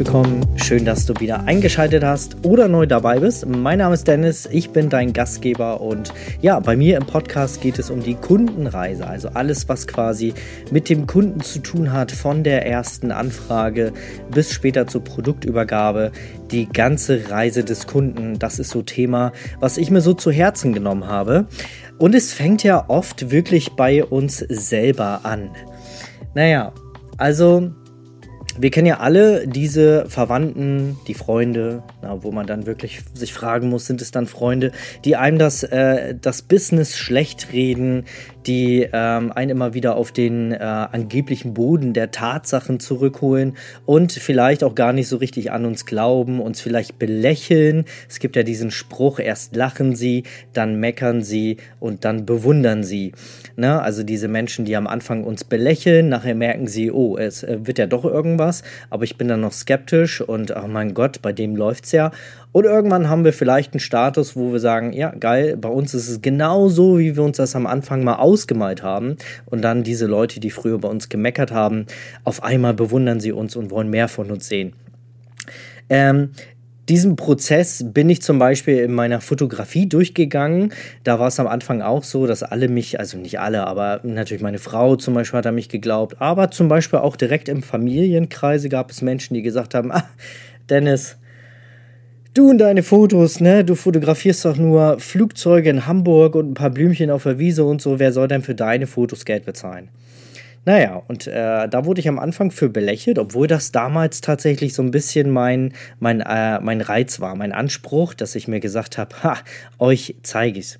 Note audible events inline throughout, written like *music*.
Willkommen. Schön, dass du wieder eingeschaltet hast oder neu dabei bist. Mein Name ist Dennis, ich bin dein Gastgeber und ja, bei mir im Podcast geht es um die Kundenreise, also alles, was quasi mit dem Kunden zu tun hat, von der ersten Anfrage bis später zur Produktübergabe, die ganze Reise des Kunden. Das ist so Thema, was ich mir so zu Herzen genommen habe. Und es fängt ja oft wirklich bei uns selber an. Naja, also wir kennen ja alle diese Verwandten, die Freunde, na, wo man dann wirklich sich fragen muss, sind es dann Freunde, die einem das, äh, das Business schlecht reden, die ähm, einen immer wieder auf den äh, angeblichen Boden der Tatsachen zurückholen und vielleicht auch gar nicht so richtig an uns glauben, uns vielleicht belächeln. Es gibt ja diesen Spruch, erst lachen sie, dann meckern sie und dann bewundern sie. Ne? Also diese Menschen, die am Anfang uns belächeln, nachher merken sie, oh, es äh, wird ja doch irgendwas, aber ich bin dann noch skeptisch und, oh mein Gott, bei dem läuft's ja. Und irgendwann haben wir vielleicht einen Status, wo wir sagen, ja, geil, bei uns ist es genau so, wie wir uns das am Anfang mal ausgemalt haben. Und dann diese Leute, die früher bei uns gemeckert haben, auf einmal bewundern sie uns und wollen mehr von uns sehen. Ähm, diesen Prozess bin ich zum Beispiel in meiner Fotografie durchgegangen. Da war es am Anfang auch so, dass alle mich, also nicht alle, aber natürlich meine Frau zum Beispiel hat an mich geglaubt. Aber zum Beispiel auch direkt im Familienkreise gab es Menschen, die gesagt haben, ah, Dennis, Du und deine Fotos, ne? Du fotografierst doch nur Flugzeuge in Hamburg und ein paar Blümchen auf der Wiese und so. Wer soll denn für deine Fotos Geld bezahlen? Naja, und äh, da wurde ich am Anfang für belächelt, obwohl das damals tatsächlich so ein bisschen mein, mein, äh, mein Reiz war, mein Anspruch, dass ich mir gesagt habe, ha, euch zeige ich's.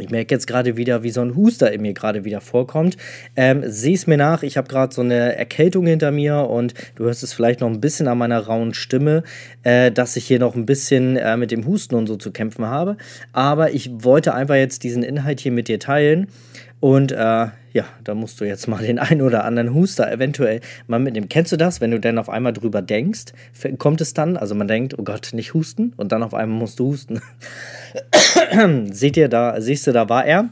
Ich merke jetzt gerade wieder, wie so ein Huster in mir gerade wieder vorkommt. Ähm, Sieh es mir nach, ich habe gerade so eine Erkältung hinter mir und du hörst es vielleicht noch ein bisschen an meiner rauen Stimme, äh, dass ich hier noch ein bisschen äh, mit dem Husten und so zu kämpfen habe. Aber ich wollte einfach jetzt diesen Inhalt hier mit dir teilen und äh, ja, da musst du jetzt mal den *laughs* einen oder anderen Huster eventuell mal mitnehmen. Kennst du das, wenn du dann auf einmal drüber denkst? Kommt es dann? Also man denkt, oh Gott, nicht husten und dann auf einmal musst du husten. *coughs* Seht ihr da, siehst du, da war er.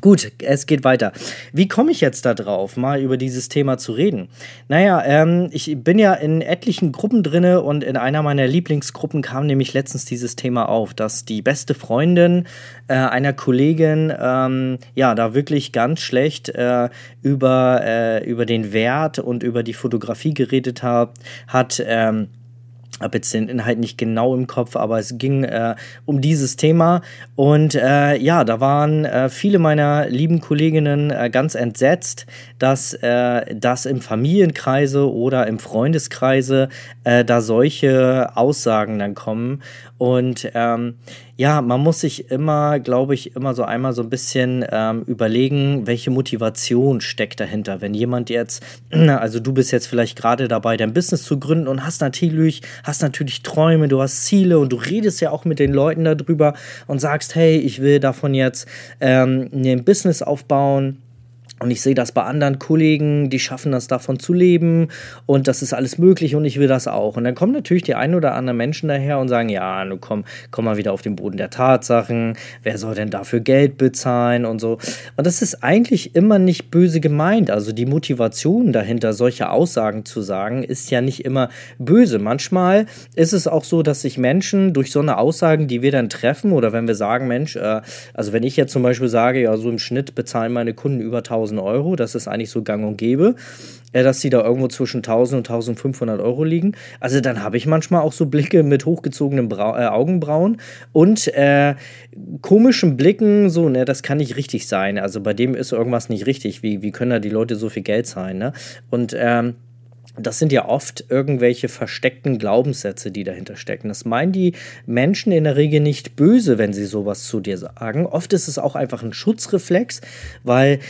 Gut, es geht weiter. Wie komme ich jetzt da drauf, mal über dieses Thema zu reden? Naja, ähm, ich bin ja in etlichen Gruppen drinne und in einer meiner Lieblingsgruppen kam nämlich letztens dieses Thema auf, dass die beste Freundin äh, einer Kollegin ähm, ja da wirklich ganz schlecht äh, über, äh, über den Wert und über die Fotografie geredet hat. hat ähm, habe jetzt den Inhalt nicht genau im Kopf, aber es ging äh, um dieses Thema. Und äh, ja, da waren äh, viele meiner lieben Kolleginnen äh, ganz entsetzt, dass äh, das im Familienkreise oder im Freundeskreise äh, da solche Aussagen dann kommen. Und ähm, ja, man muss sich immer, glaube ich, immer so einmal so ein bisschen ähm, überlegen, welche Motivation steckt dahinter. Wenn jemand jetzt, *clears throat* also du bist jetzt vielleicht gerade dabei, dein Business zu gründen und hast natürlich, hast natürlich Träume, du hast Ziele und du redest ja auch mit den Leuten darüber und sagst, hey, ich will davon jetzt ähm, ein Business aufbauen und ich sehe das bei anderen Kollegen, die schaffen das davon zu leben und das ist alles möglich und ich will das auch. Und dann kommen natürlich die ein oder anderen Menschen daher und sagen, ja, nu komm, komm mal wieder auf den Boden der Tatsachen, wer soll denn dafür Geld bezahlen und so. Und das ist eigentlich immer nicht böse gemeint. Also die Motivation dahinter, solche Aussagen zu sagen, ist ja nicht immer böse. Manchmal ist es auch so, dass sich Menschen durch so eine Aussagen, die wir dann treffen oder wenn wir sagen, Mensch, äh, also wenn ich jetzt zum Beispiel sage, ja, so im Schnitt bezahlen meine Kunden über 1000 1000 Euro. Das ist eigentlich so gang und gäbe, äh, dass sie da irgendwo zwischen 1000 und 1500 Euro liegen. Also dann habe ich manchmal auch so Blicke mit hochgezogenen Brau äh, Augenbrauen und äh, komischen Blicken, so, ne, das kann nicht richtig sein. Also bei dem ist irgendwas nicht richtig. Wie, wie können da die Leute so viel Geld zahlen, ne? Und, ähm, das sind ja oft irgendwelche versteckten Glaubenssätze, die dahinter stecken. Das meinen die Menschen in der Regel nicht böse, wenn sie sowas zu dir sagen. Oft ist es auch einfach ein Schutzreflex, weil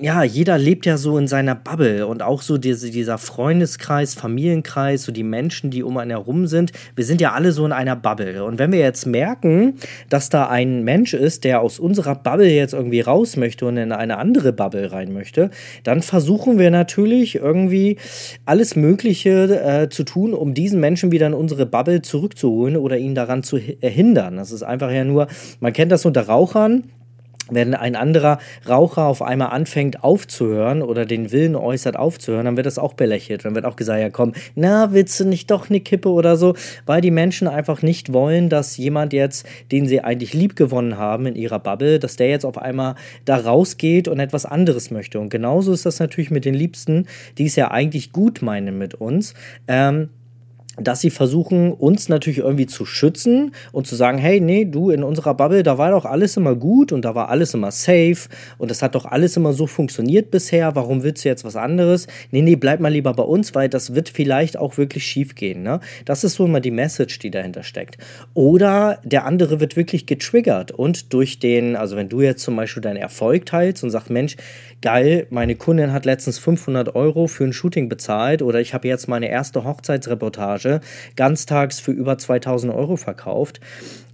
ja, jeder lebt ja so in seiner Bubble und auch so diese, dieser Freundeskreis, Familienkreis, so die Menschen, die um einen herum sind. Wir sind ja alle so in einer Bubble. Und wenn wir jetzt merken, dass da ein Mensch ist, der aus unserer Bubble jetzt irgendwie raus möchte und in eine andere Bubble rein möchte, dann versuchen wir natürlich irgendwie alles Mögliche äh, zu tun, um diesen Menschen wieder in unsere Bubble zurückzuholen oder ihn daran zu hindern. Das ist einfach ja nur, man kennt das unter Rauchern wenn ein anderer Raucher auf einmal anfängt aufzuhören oder den Willen äußert aufzuhören, dann wird das auch belächelt. Dann wird auch gesagt, ja komm, na, willst du nicht doch eine Kippe oder so? Weil die Menschen einfach nicht wollen, dass jemand jetzt, den sie eigentlich lieb gewonnen haben in ihrer Bubble, dass der jetzt auf einmal da rausgeht und etwas anderes möchte. Und genauso ist das natürlich mit den Liebsten, die es ja eigentlich gut meinen mit uns. Ähm, dass sie versuchen, uns natürlich irgendwie zu schützen und zu sagen, hey, nee, du in unserer Bubble, da war doch alles immer gut und da war alles immer safe und das hat doch alles immer so funktioniert bisher, warum willst du jetzt was anderes? Nee, nee, bleib mal lieber bei uns, weil das wird vielleicht auch wirklich schief gehen. Ne? Das ist so immer die Message, die dahinter steckt. Oder der andere wird wirklich getriggert und durch den, also wenn du jetzt zum Beispiel deinen Erfolg teilst und sagst, Mensch, geil, meine Kundin hat letztens 500 Euro für ein Shooting bezahlt oder ich habe jetzt meine erste Hochzeitsreportage ganztags für über 2000 Euro verkauft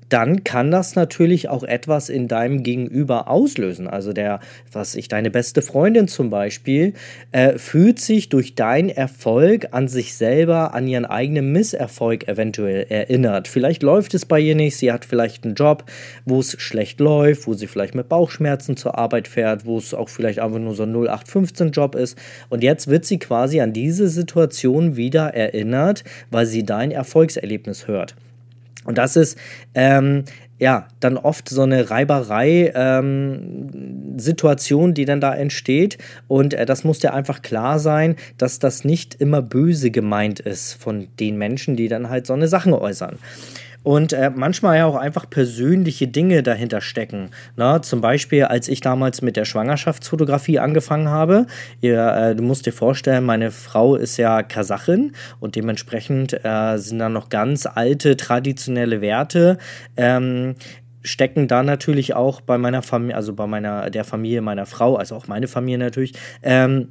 dann kann das natürlich auch etwas in deinem Gegenüber auslösen. Also der, was ich, deine beste Freundin zum Beispiel, äh, fühlt sich durch deinen Erfolg an sich selber, an ihren eigenen Misserfolg eventuell erinnert. Vielleicht läuft es bei ihr nicht, sie hat vielleicht einen Job, wo es schlecht läuft, wo sie vielleicht mit Bauchschmerzen zur Arbeit fährt, wo es auch vielleicht einfach nur so ein 0815-Job ist. Und jetzt wird sie quasi an diese Situation wieder erinnert, weil sie dein Erfolgserlebnis hört. Und das ist ähm, ja dann oft so eine Reiberei-Situation, ähm, die dann da entsteht. Und äh, das muss dir einfach klar sein, dass das nicht immer böse gemeint ist von den Menschen, die dann halt so eine Sachen äußern und äh, manchmal ja auch einfach persönliche Dinge dahinter stecken. Na, zum Beispiel, als ich damals mit der Schwangerschaftsfotografie angefangen habe, ihr, äh, du musst dir vorstellen, meine Frau ist ja Kasachin und dementsprechend äh, sind da noch ganz alte traditionelle Werte. Ähm, stecken da natürlich auch bei meiner Familie, also bei meiner der Familie meiner Frau, also auch meine Familie natürlich, ähm,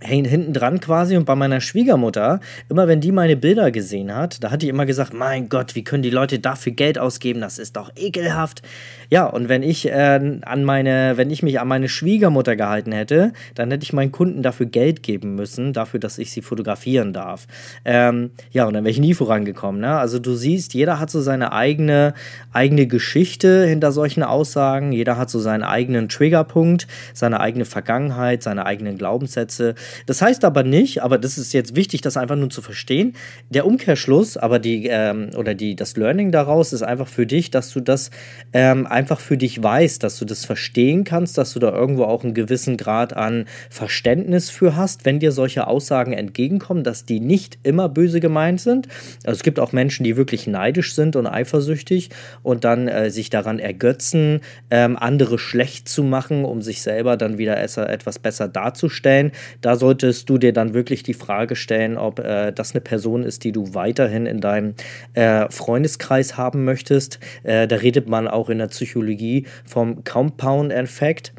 hinten dran quasi und bei meiner Schwiegermutter, immer wenn die meine Bilder gesehen hat, da hat die immer gesagt, mein Gott, wie können die Leute dafür Geld ausgeben, das ist doch ekelhaft. Ja, und wenn ich äh, an meine, wenn ich mich an meine Schwiegermutter gehalten hätte, dann hätte ich meinen Kunden dafür Geld geben müssen, dafür, dass ich sie fotografieren darf. Ähm, ja, und dann wäre ich nie vorangekommen. Ne? Also du siehst, jeder hat so seine eigene, eigene Geschichte hinter solchen Aussagen, jeder hat so seinen eigenen Triggerpunkt, seine eigene Vergangenheit, seine eigenen Glaubenssätze. Das heißt aber nicht, aber das ist jetzt wichtig, das einfach nur zu verstehen. Der Umkehrschluss, aber die, ähm, oder die, das Learning daraus ist einfach für dich, dass du das ähm, einfach für dich weißt, dass du das verstehen kannst, dass du da irgendwo auch einen gewissen Grad an Verständnis für hast, wenn dir solche Aussagen entgegenkommen, dass die nicht immer böse gemeint sind. Also es gibt auch Menschen, die wirklich neidisch sind und eifersüchtig und dann äh, sich daran ergötzen, ähm, andere schlecht zu machen, um sich selber dann wieder etwas besser darzustellen. Da solltest du dir dann wirklich die Frage stellen, ob äh, das eine Person ist, die du weiterhin in deinem äh, Freundeskreis haben möchtest. Äh, da redet man auch in der Psychologie vom Compound-Effekt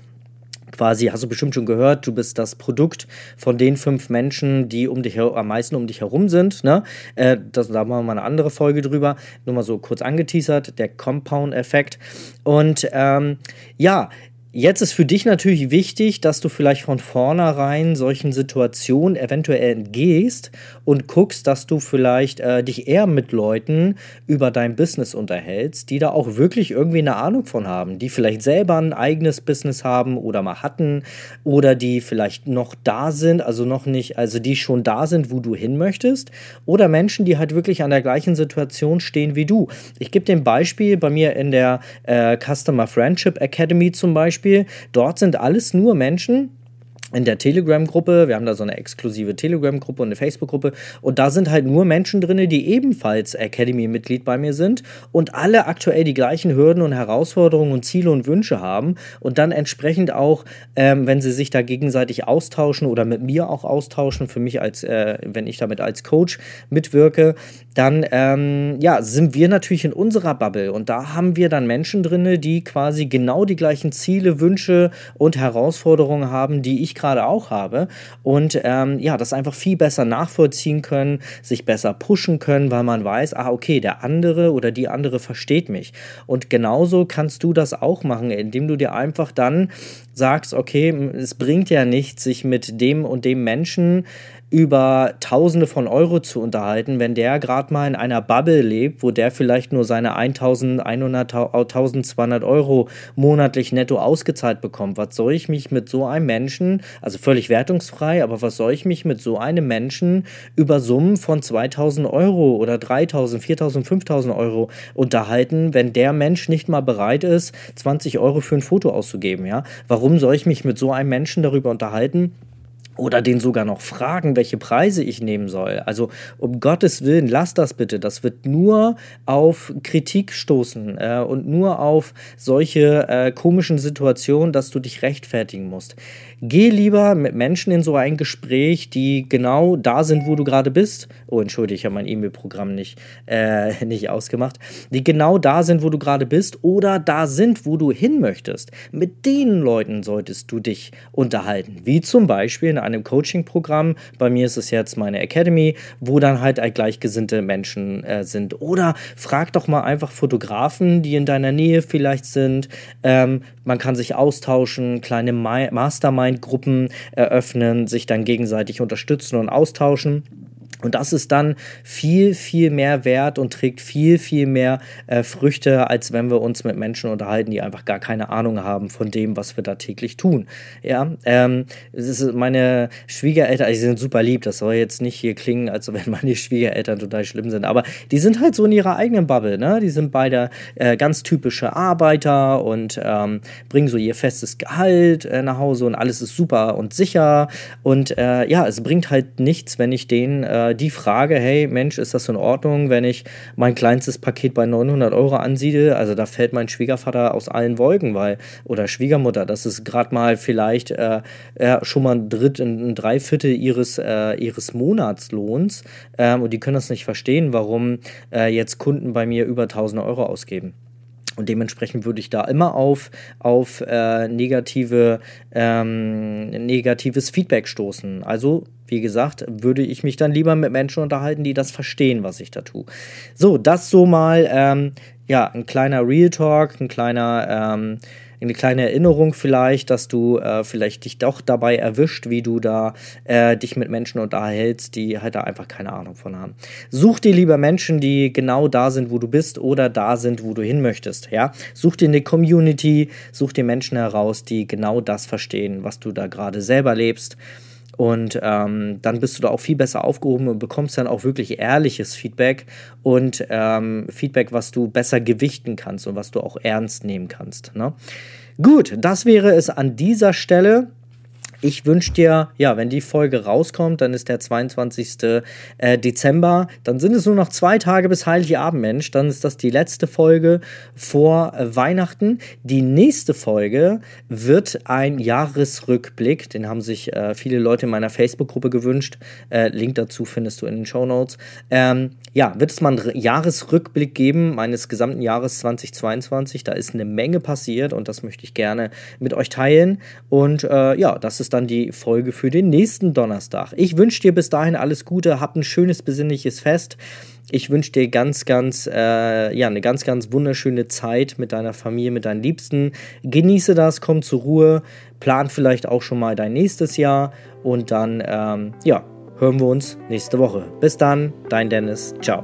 quasi, hast du bestimmt schon gehört, du bist das Produkt von den fünf Menschen, die um dich am meisten um dich herum sind. Ne? Äh, das, da machen wir mal eine andere Folge drüber. Nur mal so kurz angeteasert, der Compound-Effekt. Und ähm, ja, Jetzt ist für dich natürlich wichtig, dass du vielleicht von vornherein solchen Situationen eventuell entgehst und guckst, dass du vielleicht äh, dich eher mit Leuten über dein Business unterhältst, die da auch wirklich irgendwie eine Ahnung von haben, die vielleicht selber ein eigenes Business haben oder mal hatten oder die vielleicht noch da sind, also noch nicht, also die schon da sind, wo du hin möchtest oder Menschen, die halt wirklich an der gleichen Situation stehen wie du. Ich gebe dir ein Beispiel bei mir in der äh, Customer Friendship Academy zum Beispiel Beispiel, dort sind alles nur Menschen, in der Telegram-Gruppe. Wir haben da so eine exklusive Telegram-Gruppe und eine Facebook-Gruppe. Und da sind halt nur Menschen drin, die ebenfalls Academy-Mitglied bei mir sind und alle aktuell die gleichen Hürden und Herausforderungen und Ziele und Wünsche haben. Und dann entsprechend auch, ähm, wenn sie sich da gegenseitig austauschen oder mit mir auch austauschen, für mich als, äh, wenn ich damit als Coach mitwirke, dann ähm, ja, sind wir natürlich in unserer Bubble. Und da haben wir dann Menschen drin, die quasi genau die gleichen Ziele, Wünsche und Herausforderungen haben, die ich gerade auch habe und ähm, ja, das einfach viel besser nachvollziehen können, sich besser pushen können, weil man weiß, ah, okay, der andere oder die andere versteht mich. Und genauso kannst du das auch machen, indem du dir einfach dann sagst, okay, es bringt ja nichts, sich mit dem und dem Menschen über Tausende von Euro zu unterhalten, wenn der gerade mal in einer Bubble lebt, wo der vielleicht nur seine 1100, 1200 Euro monatlich netto ausgezahlt bekommt? Was soll ich mich mit so einem Menschen, also völlig wertungsfrei, aber was soll ich mich mit so einem Menschen über Summen von 2000 Euro oder 3000, 4000, 5000 Euro unterhalten, wenn der Mensch nicht mal bereit ist, 20 Euro für ein Foto auszugeben? Ja? Warum soll ich mich mit so einem Menschen darüber unterhalten? Oder den sogar noch fragen, welche Preise ich nehmen soll. Also um Gottes Willen, lass das bitte. Das wird nur auf Kritik stoßen äh, und nur auf solche äh, komischen Situationen, dass du dich rechtfertigen musst. Geh lieber mit Menschen in so ein Gespräch, die genau da sind, wo du gerade bist. Oh, entschuldige, ich habe mein E-Mail-Programm nicht, äh, nicht ausgemacht. Die genau da sind, wo du gerade bist oder da sind, wo du hin möchtest. Mit den Leuten solltest du dich unterhalten. Wie zum Beispiel in einem Coaching-Programm. Bei mir ist es jetzt meine Academy, wo dann halt gleichgesinnte Menschen äh, sind. Oder frag doch mal einfach Fotografen, die in deiner Nähe vielleicht sind. Ähm, man kann sich austauschen, kleine Mastermind-Gruppen eröffnen, sich dann gegenseitig unterstützen und austauschen. Und das ist dann viel, viel mehr wert und trägt viel, viel mehr äh, Früchte, als wenn wir uns mit Menschen unterhalten, die einfach gar keine Ahnung haben von dem, was wir da täglich tun. Ja, ähm, es ist meine Schwiegereltern, die sind super lieb, das soll jetzt nicht hier klingen, als wenn meine Schwiegereltern total schlimm sind, aber die sind halt so in ihrer eigenen Bubble, ne? Die sind beide äh, ganz typische Arbeiter und ähm, bringen so ihr festes Gehalt äh, nach Hause und alles ist super und sicher. Und äh, ja, es bringt halt nichts, wenn ich denen äh, die Frage, hey Mensch, ist das in Ordnung, wenn ich mein kleinstes Paket bei 900 Euro ansiedle? Also da fällt mein Schwiegervater aus allen Wolken, weil, oder Schwiegermutter, das ist gerade mal vielleicht äh, ja, schon mal ein Dritt, ein Dreiviertel ihres, äh, ihres Monatslohns ähm, und die können das nicht verstehen, warum äh, jetzt Kunden bei mir über 1000 Euro ausgeben. Und dementsprechend würde ich da immer auf, auf äh, negative, ähm, negatives Feedback stoßen. Also, wie gesagt, würde ich mich dann lieber mit Menschen unterhalten, die das verstehen, was ich da tue. So, das so mal, ähm, ja, ein kleiner Real Talk, ein kleiner, ähm, eine kleine Erinnerung vielleicht, dass du äh, vielleicht dich doch dabei erwischt, wie du da äh, dich mit Menschen unterhältst, die halt da einfach keine Ahnung von haben. Such dir lieber Menschen, die genau da sind, wo du bist oder da sind, wo du hin möchtest. Ja, such dir eine Community, such dir Menschen heraus, die genau das verstehen, was du da gerade selber lebst. Und ähm, dann bist du da auch viel besser aufgehoben und bekommst dann auch wirklich ehrliches Feedback und ähm, Feedback, was du besser gewichten kannst und was du auch ernst nehmen kannst. Ne? Gut, das wäre es an dieser Stelle. Ich wünsche dir, ja, wenn die Folge rauskommt, dann ist der 22. Äh, Dezember. Dann sind es nur noch zwei Tage bis Heiligabend, Mensch. Dann ist das die letzte Folge vor äh, Weihnachten. Die nächste Folge wird ein Jahresrückblick. Den haben sich äh, viele Leute in meiner Facebook-Gruppe gewünscht. Äh, Link dazu findest du in den Show Notes. Ähm, ja, wird es mal einen Jahresrückblick geben meines gesamten Jahres 2022. Da ist eine Menge passiert und das möchte ich gerne mit euch teilen. Und äh, ja, das ist ist dann die Folge für den nächsten Donnerstag. Ich wünsche dir bis dahin alles Gute, hab ein schönes besinnliches Fest. Ich wünsche dir ganz, ganz, äh, ja, eine ganz, ganz wunderschöne Zeit mit deiner Familie, mit deinen Liebsten. Genieße das, komm zur Ruhe, plan vielleicht auch schon mal dein nächstes Jahr und dann, ähm, ja, hören wir uns nächste Woche. Bis dann, dein Dennis. Ciao.